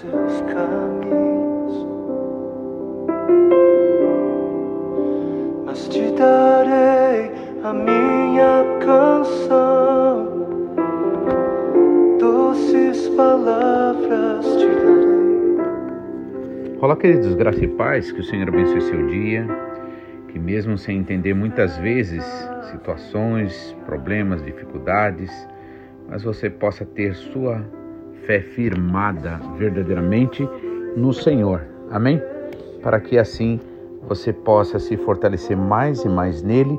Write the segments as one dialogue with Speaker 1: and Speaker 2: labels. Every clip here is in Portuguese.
Speaker 1: teus caminhos, mas te darei a minha canção, doces palavras te darei.
Speaker 2: Olá, queridos, graça e paz, que o Senhor abençoe seu dia, que mesmo sem entender muitas vezes situações, problemas, dificuldades, mas você possa ter sua fé firmada verdadeiramente no Senhor. Amém? Para que assim você possa se fortalecer mais e mais nele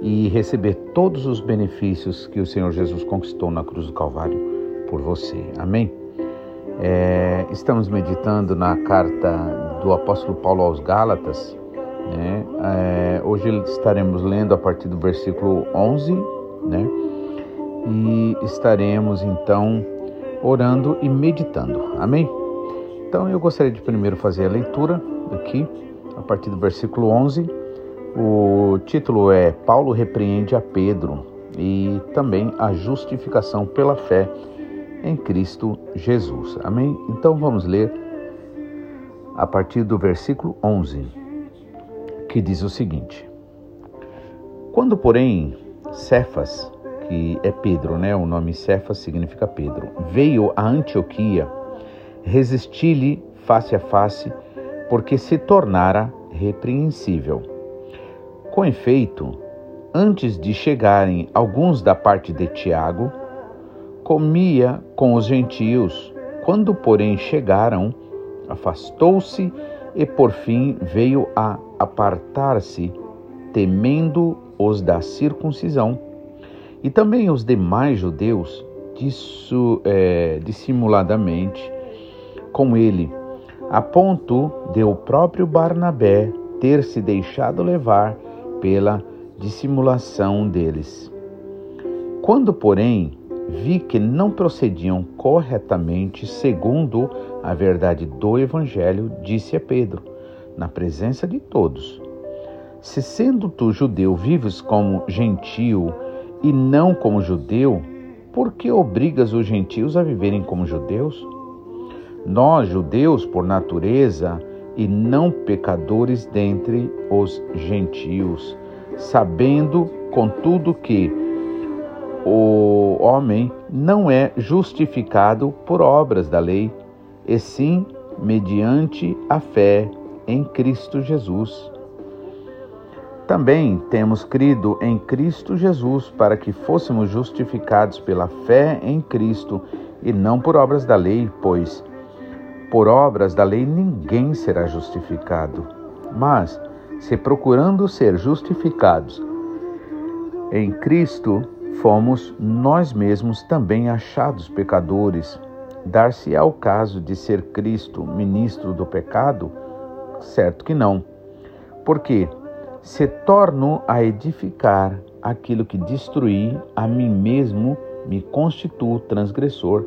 Speaker 2: e receber todos os benefícios que o Senhor Jesus conquistou na cruz do Calvário por você. Amém? É, estamos meditando na carta do apóstolo Paulo aos Gálatas. Né? É, hoje estaremos lendo a partir do versículo 11, né? E estaremos então orando e meditando. Amém? Então eu gostaria de primeiro fazer a leitura aqui, a partir do versículo 11. O título é Paulo repreende a Pedro e também a justificação pela fé em Cristo Jesus. Amém? Então vamos ler a partir do versículo 11, que diz o seguinte: Quando, porém, Cefas, que é Pedro, né? O nome Cefas significa Pedro. Veio a Antioquia, resisti-lhe face a face, porque se tornara repreensível. Com efeito, antes de chegarem alguns da parte de Tiago, comia com os gentios. Quando, porém, chegaram, afastou-se e por fim veio a apartar-se, temendo os da circuncisão e também os demais judeus, disso, é, dissimuladamente, com ele, a ponto de o próprio Barnabé ter se deixado levar pela dissimulação deles. Quando, porém, vi que não procediam corretamente segundo a verdade do Evangelho, disse a Pedro, na presença de todos: Se sendo tu judeu vives como gentio e não como judeu, por que obrigas os gentios a viverem como judeus? Nós, judeus, por natureza, e não pecadores dentre os gentios, sabendo, contudo, que o homem não é justificado por obras da lei, e sim mediante a fé em Cristo Jesus. Também temos crido em Cristo Jesus para que fôssemos justificados pela fé em Cristo e não por obras da lei, pois por obras da lei ninguém será justificado. Mas, se procurando ser justificados em Cristo, fomos nós mesmos também achados pecadores, dar-se-á o caso de ser Cristo ministro do pecado? Certo que não. Porque se torno a edificar aquilo que destruí, a mim mesmo me constituo transgressor,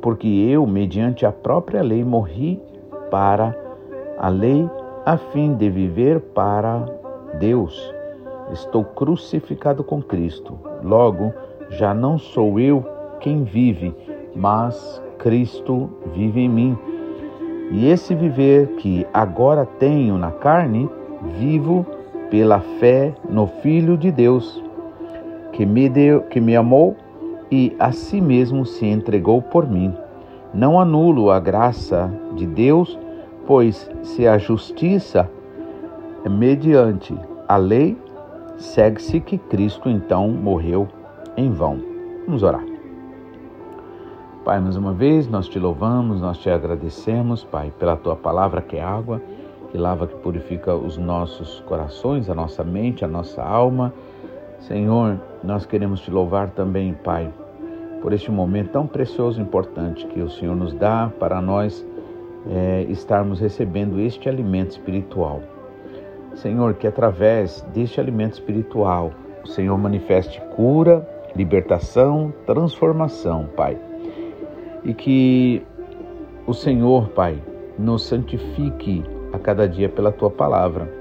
Speaker 2: porque eu, mediante a própria lei, morri para a lei, a fim de viver para Deus. Estou crucificado com Cristo. Logo, já não sou eu quem vive, mas Cristo vive em mim. E esse viver que agora tenho na carne, vivo pela fé no Filho de Deus, que me deu, que me amou e a si mesmo se entregou por mim. Não anulo a graça de Deus, pois se a justiça é mediante a lei, segue-se que Cristo então morreu em vão. Vamos orar. Pai, mais uma vez nós te louvamos, nós te agradecemos, Pai, pela tua palavra que é água que lava, que purifica os nossos corações, a nossa mente, a nossa alma. Senhor, nós queremos te louvar também, Pai, por este momento tão precioso e importante que o Senhor nos dá para nós é, estarmos recebendo este alimento espiritual. Senhor, que através deste alimento espiritual o Senhor manifeste cura, libertação, transformação, Pai. E que o Senhor, Pai, nos santifique a cada dia pela tua palavra.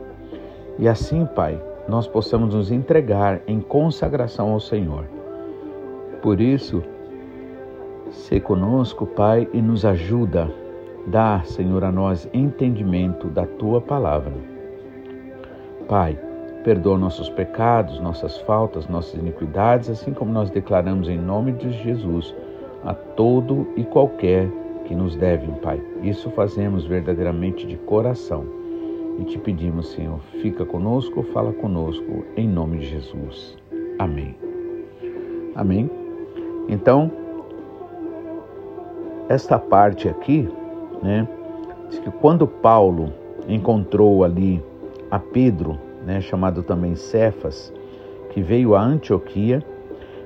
Speaker 2: E assim, Pai, nós possamos nos entregar em consagração ao Senhor. Por isso, se conosco, Pai, e nos ajuda Dá, Senhor, a nós entendimento da tua palavra. Pai, perdoa nossos pecados, nossas faltas, nossas iniquidades, assim como nós declaramos em nome de Jesus a todo e qualquer que nos devem, Pai. Isso fazemos verdadeiramente de coração. E te pedimos, Senhor, fica conosco, fala conosco, em nome de Jesus. Amém. Amém. Então, esta parte aqui, né, diz que quando Paulo encontrou ali a Pedro, né, chamado também Cefas, que veio a Antioquia,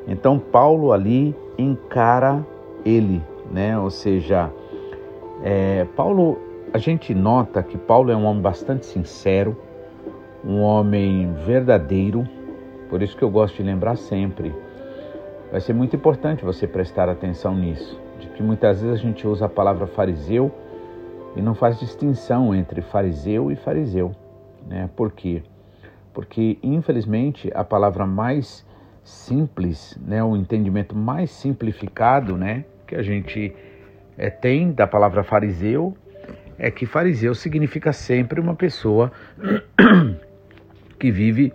Speaker 2: então Paulo ali encara ele, né, ou seja, é, Paulo, a gente nota que Paulo é um homem bastante sincero, um homem verdadeiro, por isso que eu gosto de lembrar sempre. Vai ser muito importante você prestar atenção nisso, de que muitas vezes a gente usa a palavra fariseu e não faz distinção entre fariseu e fariseu, né? Por quê? Porque infelizmente a palavra mais simples, né, o entendimento mais simplificado, né, que a gente é, tem da palavra fariseu é que fariseu significa sempre uma pessoa que vive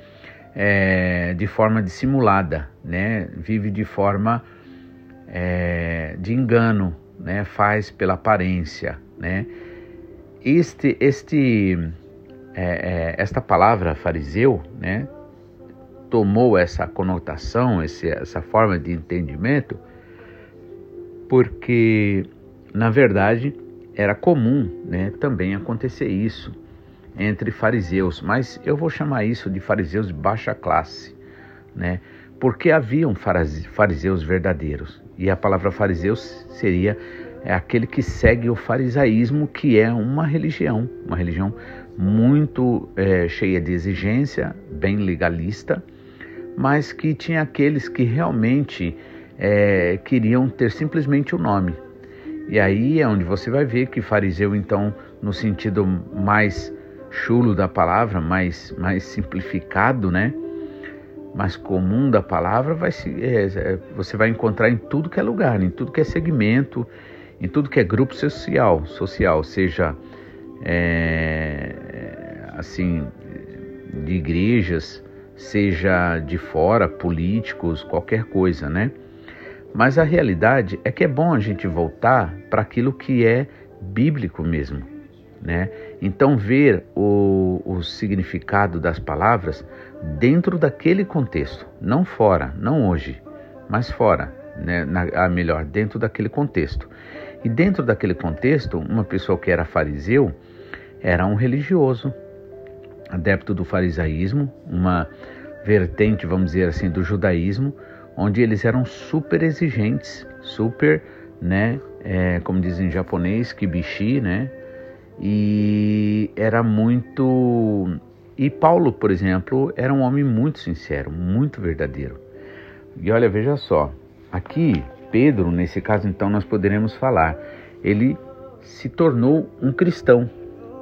Speaker 2: é, de forma dissimulada, né? Vive de forma é, de engano, né? Faz pela aparência, né? Este, este, é, esta palavra fariseu, né? Tomou essa conotação, esse, essa forma de entendimento, porque na verdade era comum, né? Também acontecer isso entre fariseus, mas eu vou chamar isso de fariseus de baixa classe, né? Porque haviam fariseus verdadeiros. E a palavra fariseus seria é aquele que segue o farisaísmo, que é uma religião, uma religião muito é, cheia de exigência, bem legalista, mas que tinha aqueles que realmente é, queriam ter simplesmente o nome. E aí é onde você vai ver que fariseu, então, no sentido mais chulo da palavra, mais, mais simplificado, né? mais comum da palavra, vai se, é, é, você vai encontrar em tudo que é lugar, em tudo que é segmento, em tudo que é grupo social, social, seja é, assim de igrejas, seja de fora, políticos, qualquer coisa, né? Mas a realidade é que é bom a gente voltar para aquilo que é bíblico mesmo, né? Então, ver o, o significado das palavras dentro daquele contexto, não fora, não hoje, mas fora, né? Na, a melhor, dentro daquele contexto. E dentro daquele contexto, uma pessoa que era fariseu era um religioso, adepto do farisaísmo, uma vertente, vamos dizer assim, do judaísmo, onde eles eram super exigentes, super, né, é, como dizem em japonês, kibishi, né, e era muito. E Paulo, por exemplo, era um homem muito sincero, muito verdadeiro. E olha, veja só, aqui Pedro, nesse caso então nós poderemos falar, ele se tornou um cristão,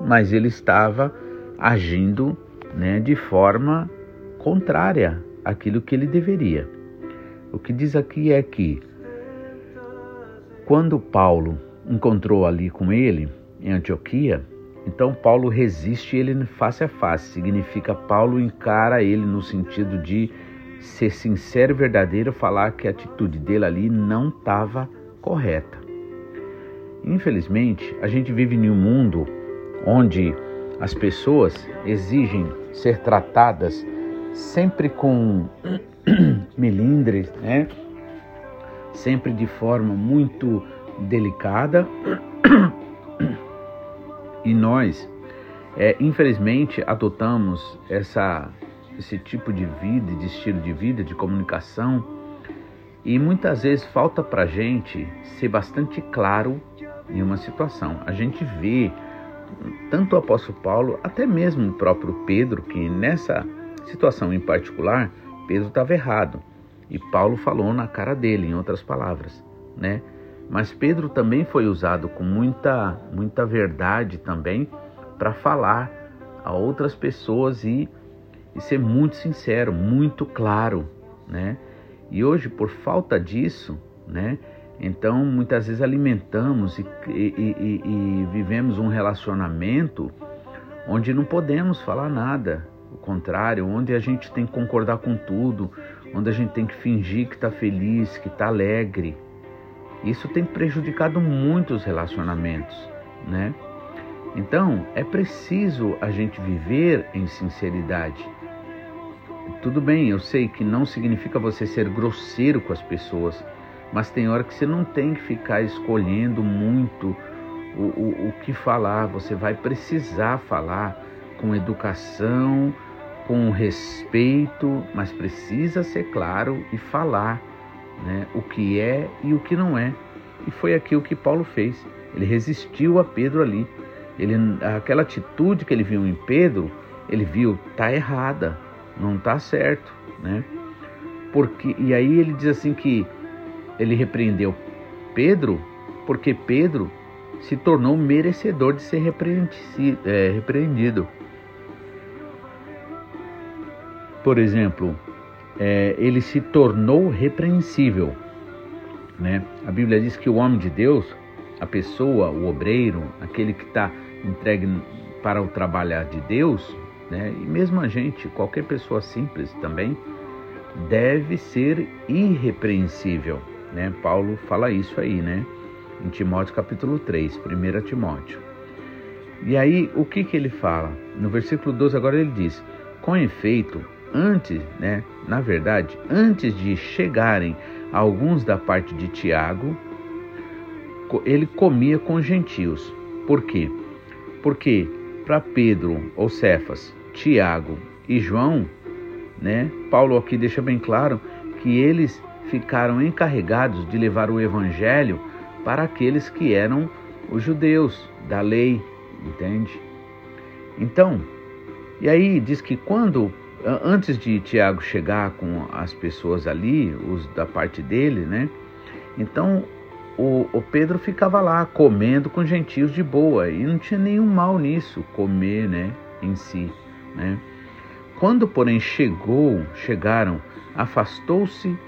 Speaker 2: mas ele estava agindo né, de forma contrária àquilo que ele deveria. O que diz aqui é que quando Paulo encontrou ali com ele, em Antioquia, então Paulo resiste ele face a face. Significa Paulo encara ele no sentido de ser sincero e verdadeiro, falar que a atitude dele ali não estava correta. Infelizmente, a gente vive em um mundo onde as pessoas exigem ser tratadas sempre com melindres, né? Sempre de forma muito delicada e nós, é, infelizmente, adotamos essa, esse tipo de vida, de estilo de vida, de comunicação, e muitas vezes falta para a gente ser bastante claro em uma situação. A gente vê tanto o apóstolo Paulo, até mesmo o próprio Pedro, que nessa situação em particular, Pedro estava errado. E Paulo falou na cara dele, em outras palavras, né? Mas Pedro também foi usado com muita, muita verdade também para falar a outras pessoas e, e ser muito sincero, muito claro, né? E hoje, por falta disso, né, Então, muitas vezes alimentamos e, e, e, e, vivemos um relacionamento onde não podemos falar nada, o contrário, onde a gente tem que concordar com tudo, onde a gente tem que fingir que está feliz, que está alegre. Isso tem prejudicado muito os relacionamentos, né? Então, é preciso a gente viver em sinceridade. Tudo bem, eu sei que não significa você ser grosseiro com as pessoas, mas tem hora que você não tem que ficar escolhendo muito o, o, o que falar. Você vai precisar falar com educação, com respeito, mas precisa ser claro e falar né, o que é e o que não é. E foi aquilo que Paulo fez. Ele resistiu a Pedro ali. Ele, aquela atitude que ele viu em Pedro, ele viu tá errada, não tá certo, né? Porque e aí ele diz assim que ele repreendeu Pedro porque Pedro se tornou merecedor de ser é, repreendido. Por exemplo, é, ele se tornou repreensível. Né? A Bíblia diz que o homem de Deus, a pessoa, o obreiro, aquele que está entregue para o trabalhar de Deus, né? e mesmo a gente, qualquer pessoa simples também, deve ser irrepreensível. Né? Paulo fala isso aí, né? Em Timóteo capítulo 3, 1 Timóteo. E aí, o que, que ele fala? No versículo 12, agora ele diz: Com efeito, antes, né, na verdade, antes de chegarem alguns da parte de Tiago, ele comia com gentios. Por quê? Porque para Pedro ou Cefas, Tiago e João, né, Paulo aqui deixa bem claro que eles ficaram encarregados de levar o evangelho para aqueles que eram os judeus da lei, entende? Então, e aí diz que quando antes de Tiago chegar com as pessoas ali, os da parte dele, né? Então o, o, Pedro ficava lá comendo com gentios de boa e não tinha nenhum mal nisso, comer, né, em si, né? Quando, porém, chegou, chegaram, afastou-se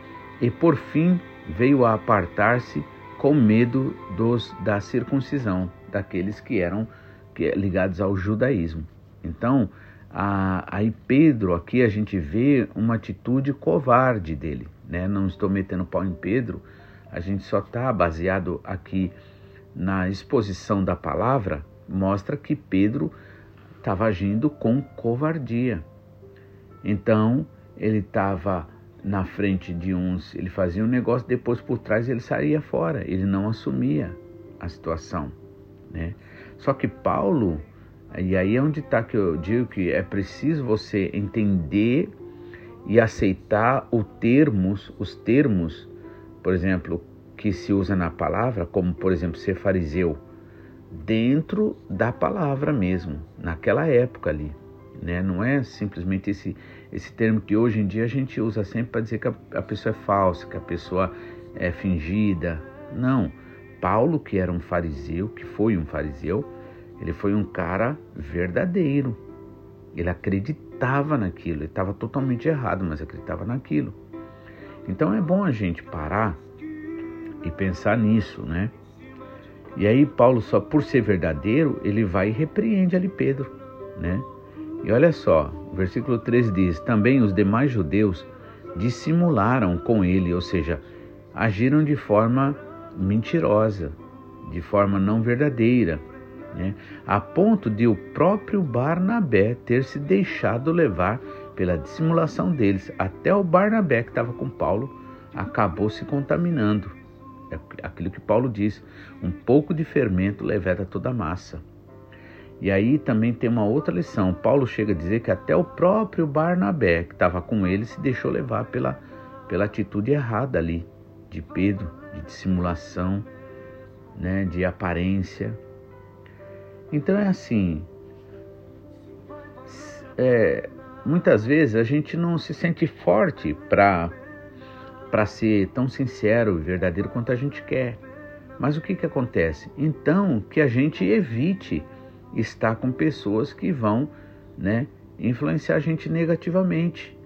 Speaker 2: e por fim veio a apartar-se com medo dos da circuncisão, daqueles que eram que, ligados ao judaísmo. Então, a, aí Pedro, aqui a gente vê uma atitude covarde dele. Né? Não estou metendo pau em Pedro, a gente só está baseado aqui na exposição da palavra, mostra que Pedro estava agindo com covardia. Então, ele estava na frente de uns, ele fazia um negócio, depois por trás ele saía fora, ele não assumia a situação. Né? Só que Paulo e aí é onde está que eu digo que é preciso você entender e aceitar os termos, os termos, por exemplo, que se usa na palavra, como por exemplo ser fariseu, dentro da palavra mesmo, naquela época ali. Né? Não é simplesmente esse, esse termo que hoje em dia a gente usa sempre para dizer que a, a pessoa é falsa, que a pessoa é fingida. Não. Paulo, que era um fariseu, que foi um fariseu, ele foi um cara verdadeiro. Ele acreditava naquilo. Ele estava totalmente errado, mas acreditava naquilo. Então é bom a gente parar e pensar nisso, né? E aí Paulo só por ser verdadeiro, ele vai e repreende ali Pedro, né? E olha só, o versículo 3 diz: "Também os demais judeus dissimularam com ele, ou seja, agiram de forma mentirosa, de forma não verdadeira, né? a ponto de o próprio Barnabé ter se deixado levar pela dissimulação deles. Até o Barnabé, que estava com Paulo, acabou se contaminando. É aquilo que Paulo diz: um pouco de fermento leveda toda a massa. E aí também tem uma outra lição. Paulo chega a dizer que até o próprio Barnabé, que estava com ele, se deixou levar pela, pela atitude errada ali de Pedro, de dissimulação, né, de aparência. Então é assim, é, muitas vezes a gente não se sente forte para para ser tão sincero e verdadeiro quanto a gente quer. Mas o que, que acontece? Então que a gente evite estar com pessoas que vão né, influenciar a gente negativamente.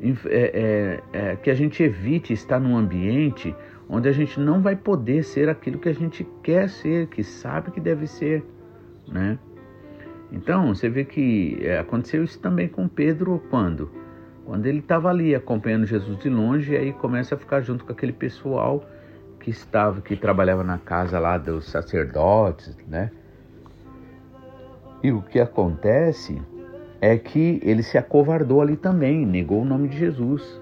Speaker 2: É, é, é, que a gente evite estar num ambiente onde a gente não vai poder ser aquilo que a gente quer ser, que sabe que deve ser, né? Então, você vê que é, aconteceu isso também com Pedro quando? Quando ele estava ali acompanhando Jesus de longe e aí começa a ficar junto com aquele pessoal que estava, que trabalhava na casa lá dos sacerdotes, né? E o que acontece é que ele se acovardou ali também, negou o nome de Jesus.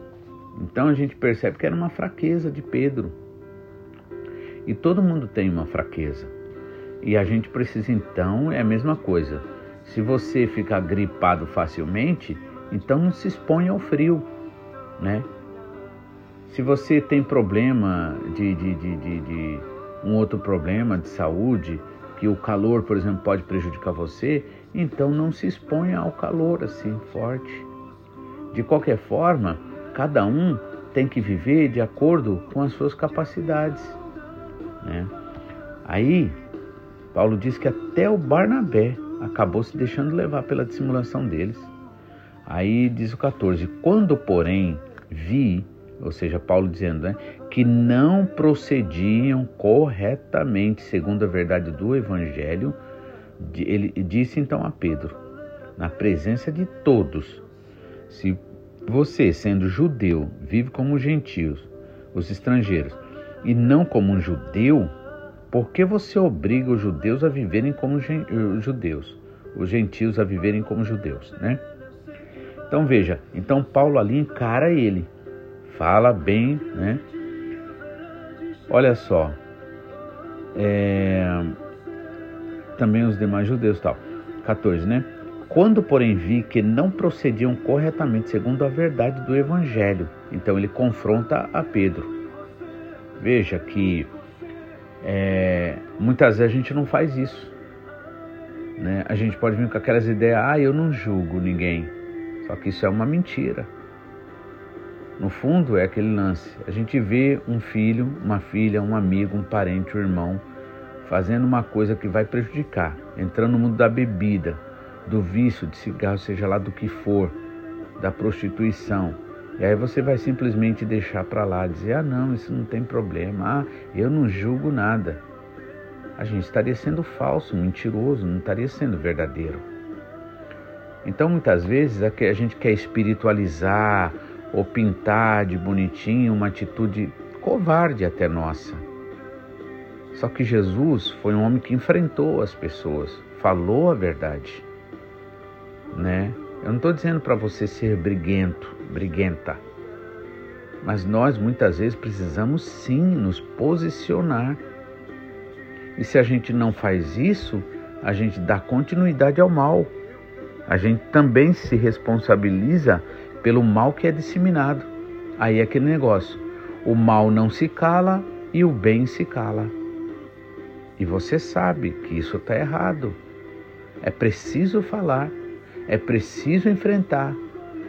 Speaker 2: Então a gente percebe que era uma fraqueza de Pedro. E todo mundo tem uma fraqueza. E a gente precisa então, é a mesma coisa. Se você ficar gripado facilmente, então não se expõe ao frio, né? Se você tem problema de, de, de, de, de um outro problema de saúde, que o calor, por exemplo, pode prejudicar você, então não se exponha ao calor assim forte. De qualquer forma, cada um tem que viver de acordo com as suas capacidades. Né? Aí, Paulo diz que até o Barnabé acabou se deixando levar pela dissimulação deles. Aí diz o 14: Quando, porém, vi ou seja, Paulo dizendo né, que não procediam corretamente segundo a verdade do Evangelho, ele disse então a Pedro, na presença de todos: se você, sendo judeu, vive como gentios, os estrangeiros, e não como um judeu, por que você obriga os judeus a viverem como judeus, os gentios a viverem como judeus, né? Então veja, então Paulo ali encara ele fala bem, né? Olha só, é, também os demais judeus tal. 14, né? Quando, porém, vi que não procediam corretamente segundo a verdade do Evangelho, então ele confronta a Pedro. Veja que é, muitas vezes a gente não faz isso. Né? A gente pode vir com aquelas ideias, ah, eu não julgo ninguém. Só que isso é uma mentira. No fundo, é aquele lance. A gente vê um filho, uma filha, um amigo, um parente, um irmão fazendo uma coisa que vai prejudicar, entrando no mundo da bebida, do vício, de cigarro, seja lá do que for, da prostituição. E aí você vai simplesmente deixar para lá, dizer: ah, não, isso não tem problema, ah, eu não julgo nada. A gente estaria sendo falso, mentiroso, não estaria sendo verdadeiro. Então, muitas vezes, a gente quer espiritualizar, ou pintar de bonitinho uma atitude covarde até nossa. Só que Jesus foi um homem que enfrentou as pessoas, falou a verdade, né? Eu não estou dizendo para você ser briguento, briguenta, mas nós muitas vezes precisamos sim nos posicionar. E se a gente não faz isso, a gente dá continuidade ao mal. A gente também se responsabiliza pelo mal que é disseminado. Aí é aquele negócio: o mal não se cala e o bem se cala. E você sabe que isso está errado. É preciso falar, é preciso enfrentar,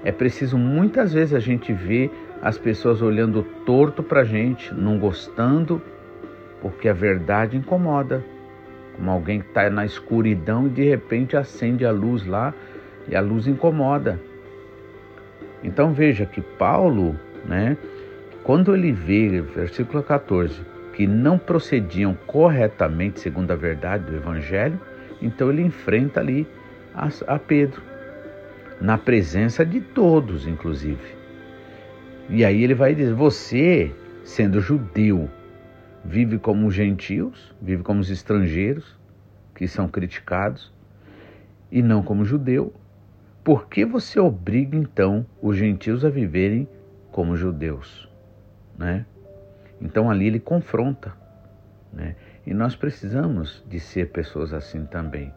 Speaker 2: é preciso muitas vezes a gente ver as pessoas olhando torto para a gente, não gostando, porque a verdade incomoda. Como alguém que está na escuridão e de repente acende a luz lá e a luz incomoda. Então veja que Paulo, né, quando ele vê, versículo 14, que não procediam corretamente segundo a verdade do Evangelho, então ele enfrenta ali a, a Pedro, na presença de todos, inclusive. E aí ele vai dizer: Você, sendo judeu, vive como os gentios, vive como os estrangeiros, que são criticados, e não como judeu. Por que você obriga então os gentios a viverem como judeus? Né? Então ali ele confronta. Né? E nós precisamos de ser pessoas assim também.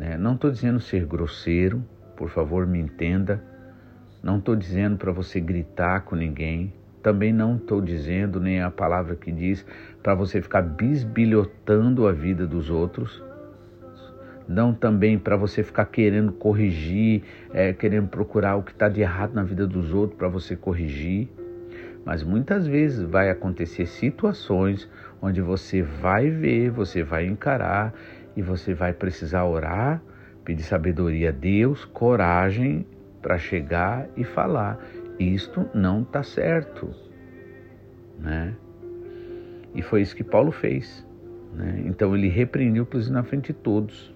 Speaker 2: Né? Não estou dizendo ser grosseiro, por favor me entenda. Não estou dizendo para você gritar com ninguém. Também não estou dizendo, nem a palavra que diz, para você ficar bisbilhotando a vida dos outros não também para você ficar querendo corrigir, é, querendo procurar o que está de errado na vida dos outros para você corrigir. Mas muitas vezes vai acontecer situações onde você vai ver, você vai encarar e você vai precisar orar, pedir sabedoria a Deus, coragem para chegar e falar: isto não está certo, né? E foi isso que Paulo fez. Né? Então ele repreendeu isso na frente de todos.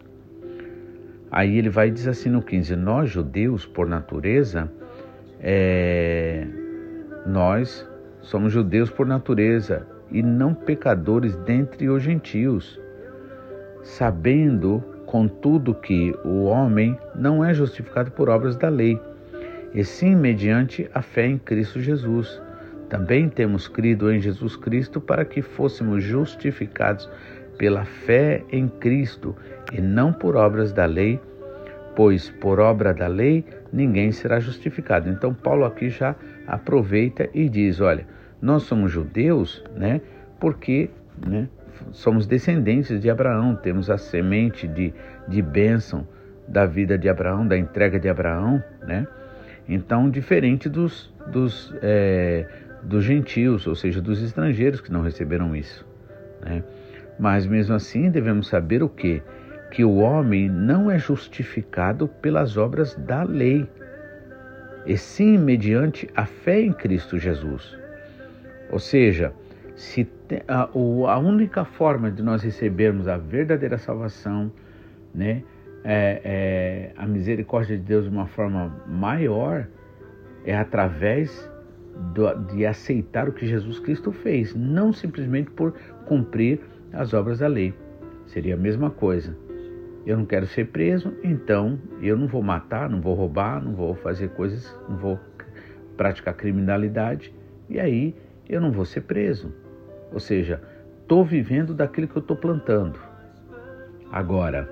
Speaker 2: Aí ele vai dizer assim no 15: Nós, judeus, por natureza, é... nós somos judeus por natureza e não pecadores dentre os gentios, sabendo, contudo, que o homem não é justificado por obras da lei, e sim mediante a fé em Cristo Jesus. Também temos crido em Jesus Cristo para que fôssemos justificados pela fé em Cristo e não por obras da lei, pois por obra da lei ninguém será justificado. Então Paulo aqui já aproveita e diz, olha, nós somos judeus, né? Porque, né? Somos descendentes de Abraão, temos a semente de, de bênção da vida de Abraão, da entrega de Abraão, né? Então, diferente dos, dos, é, dos gentios, ou seja, dos estrangeiros que não receberam isso, né? Mas mesmo assim devemos saber o que? Que o homem não é justificado pelas obras da lei, e sim mediante a fé em Cristo Jesus. Ou seja, se a, a única forma de nós recebermos a verdadeira salvação, né, é, é, a misericórdia de Deus de uma forma maior, é através do, de aceitar o que Jesus Cristo fez, não simplesmente por cumprir as obras da lei. Seria a mesma coisa. Eu não quero ser preso, então eu não vou matar, não vou roubar, não vou fazer coisas, não vou praticar criminalidade, e aí eu não vou ser preso. Ou seja, estou vivendo daquilo que eu estou plantando. Agora,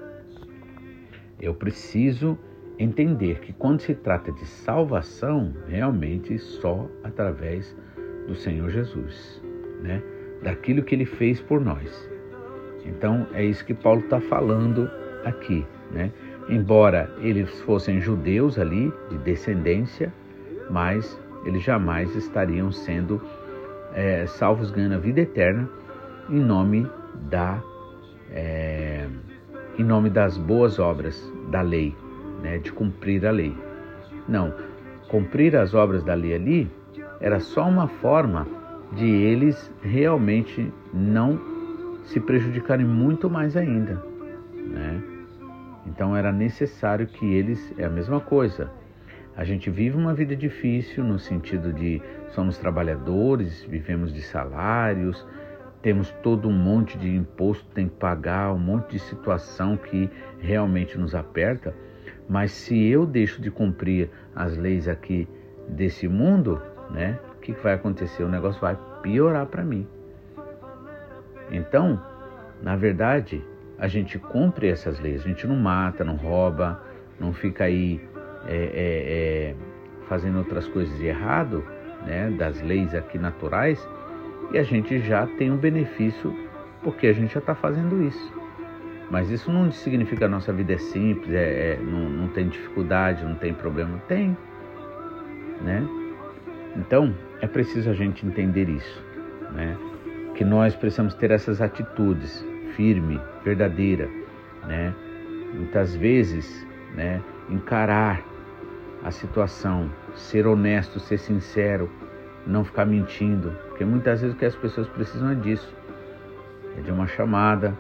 Speaker 2: eu preciso entender que quando se trata de salvação, realmente só através do Senhor Jesus, né? daquilo que ele fez por nós. Então é isso que Paulo está falando aqui. Né? Embora eles fossem judeus ali, de descendência, mas eles jamais estariam sendo é, salvos ganhando a vida eterna em nome da é, em nome das boas obras da lei, né, de cumprir a lei. Não, cumprir as obras da lei ali era só uma forma de eles realmente não se prejudicarem muito mais ainda, né? Então era necessário que eles é a mesma coisa. A gente vive uma vida difícil no sentido de somos trabalhadores, vivemos de salários, temos todo um monte de imposto que tem que pagar, um monte de situação que realmente nos aperta. Mas se eu deixo de cumprir as leis aqui desse mundo, né? O que, vai acontecer? O negócio vai piorar para mim. Então, na verdade, a gente cumpre essas leis. A gente não mata, não rouba, não fica aí é, é, é, fazendo outras coisas de errado, né, das leis aqui naturais, e a gente já tem um benefício porque a gente já está fazendo isso. Mas isso não significa que a nossa vida é simples, é, é, não, não tem dificuldade, não tem problema. Tem, né? Então, é preciso a gente entender isso, né? Que nós precisamos ter essas atitudes firme, verdadeira, né? Muitas vezes, né, encarar a situação, ser honesto, ser sincero, não ficar mentindo, porque muitas vezes o que as pessoas precisam é disso, é de uma chamada,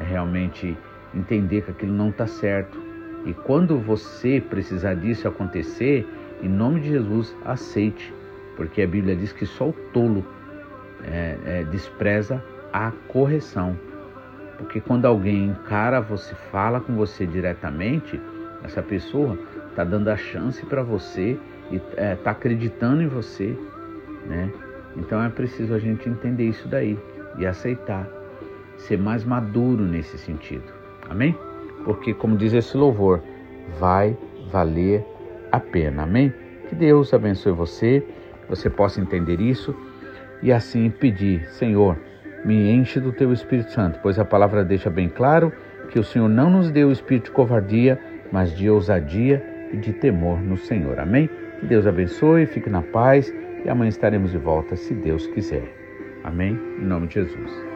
Speaker 2: é realmente entender que aquilo não está certo. E quando você precisar disso acontecer, em nome de Jesus, aceite, porque a Bíblia diz que só o tolo é, é, despreza a correção. Porque quando alguém encara você, fala com você diretamente, essa pessoa está dando a chance para você e está é, tá acreditando em você, né? Então é preciso a gente entender isso daí e aceitar, ser mais maduro nesse sentido, amém? Porque, como diz esse louvor, vai valer a pena, amém? Que Deus abençoe você, você possa entender isso e assim pedir, Senhor, me enche do teu Espírito Santo, pois a palavra deixa bem claro que o Senhor não nos deu o espírito de covardia, mas de ousadia e de temor no Senhor. Amém? Que Deus abençoe, fique na paz e amanhã estaremos de volta, se Deus quiser. Amém? Em nome de Jesus.